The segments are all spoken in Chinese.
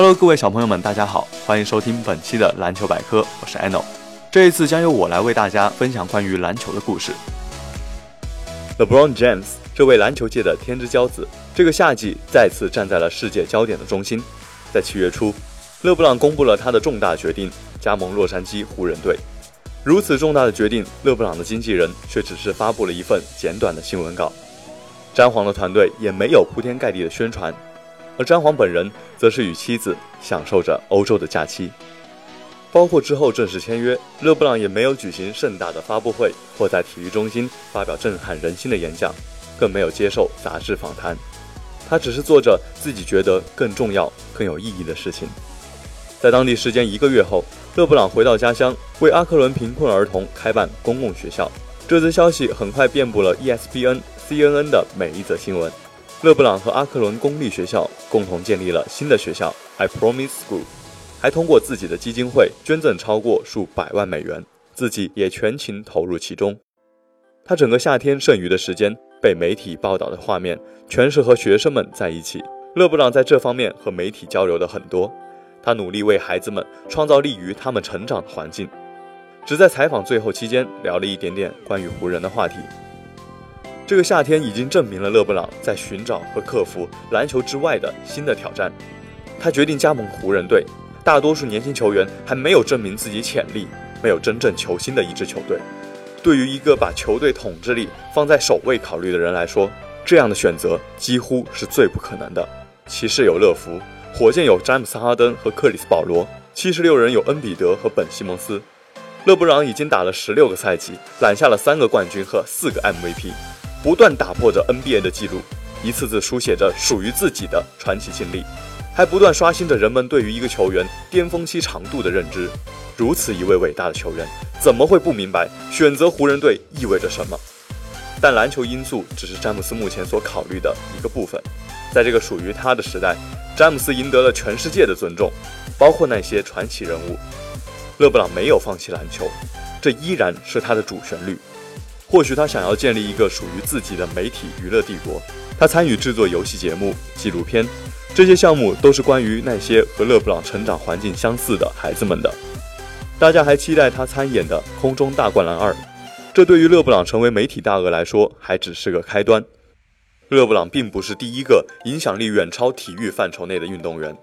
Hello，各位小朋友们，大家好，欢迎收听本期的篮球百科，我是 Anno，。这一次将由我来为大家分享关于篮球的故事。LeBron James 这位篮球界的天之骄子，这个夏季再次站在了世界焦点的中心。在七月初，勒布朗公布了他的重大决定，加盟洛杉矶湖人队。如此重大的决定，勒布朗的经纪人却只是发布了一份简短的新闻稿，詹皇的团队也没有铺天盖地的宣传。而詹皇本人则是与妻子享受着欧洲的假期，包括之后正式签约，勒布朗也没有举行盛大的发布会或在体育中心发表震撼人心的演讲，更没有接受杂志访谈，他只是做着自己觉得更重要、更有意义的事情。在当地时间一个月后，勒布朗回到家乡，为阿克伦贫困儿童开办公共学校。这则消息很快遍布了 ESPN、CNN 的每一则新闻。勒布朗和阿克伦公立学校共同建立了新的学校 I Promise School，还通过自己的基金会捐赠超过数百万美元，自己也全情投入其中。他整个夏天剩余的时间被媒体报道的画面，全是和学生们在一起。勒布朗在这方面和媒体交流的很多，他努力为孩子们创造利于他们成长的环境。只在采访最后期间聊了一点点关于湖人的话题。这个夏天已经证明了勒布朗在寻找和克服篮球之外的新的挑战。他决定加盟湖人队。大多数年轻球员还没有证明自己潜力，没有真正球星的一支球队。对于一个把球队统治力放在首位考虑的人来说，这样的选择几乎是最不可能的。骑士有乐福，火箭有詹姆斯·哈登和克里斯·保罗，七十六人有恩比德和本·西蒙斯。勒布朗已经打了十六个赛季，揽下了三个冠军和四个 MVP。不断打破着 NBA 的记录，一次次书写着属于自己的传奇经历，还不断刷新着人们对于一个球员巅峰期长度的认知。如此一位伟大的球员，怎么会不明白选择湖人队意味着什么？但篮球因素只是詹姆斯目前所考虑的一个部分。在这个属于他的时代，詹姆斯赢得了全世界的尊重，包括那些传奇人物。勒布朗没有放弃篮球，这依然是他的主旋律。或许他想要建立一个属于自己的媒体娱乐帝国。他参与制作游戏节目、纪录片，这些项目都是关于那些和勒布朗成长环境相似的孩子们的。大家还期待他参演的《空中大灌篮二》，这对于勒布朗成为媒体大鳄来说还只是个开端。勒布朗并不是第一个影响力远超体育范畴内的运动员，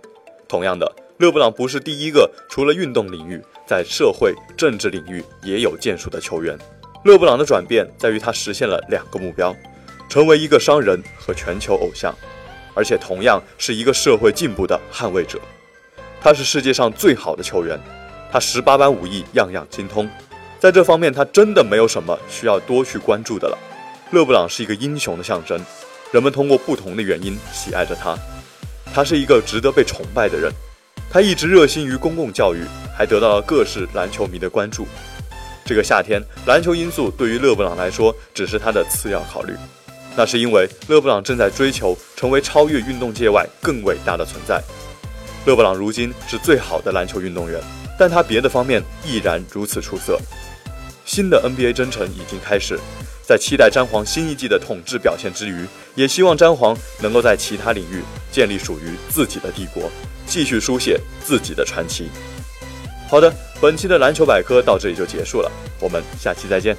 同样的，勒布朗不是第一个除了运动领域，在社会政治领域也有建树的球员。勒布朗的转变在于他实现了两个目标：成为一个商人和全球偶像，而且同样是一个社会进步的捍卫者。他是世界上最好的球员，他十八般武艺样样精通，在这方面他真的没有什么需要多去关注的了。勒布朗是一个英雄的象征，人们通过不同的原因喜爱着他。他是一个值得被崇拜的人，他一直热心于公共教育，还得到了各式篮球迷的关注。这个夏天，篮球因素对于勒布朗来说只是他的次要考虑，那是因为勒布朗正在追求成为超越运动界外更伟大的存在。勒布朗如今是最好的篮球运动员，但他别的方面依然如此出色。新的 NBA 征程已经开始，在期待詹皇新一季的统治表现之余，也希望詹皇能够在其他领域建立属于自己的帝国，继续书写自己的传奇。好的，本期的篮球百科到这里就结束了，我们下期再见。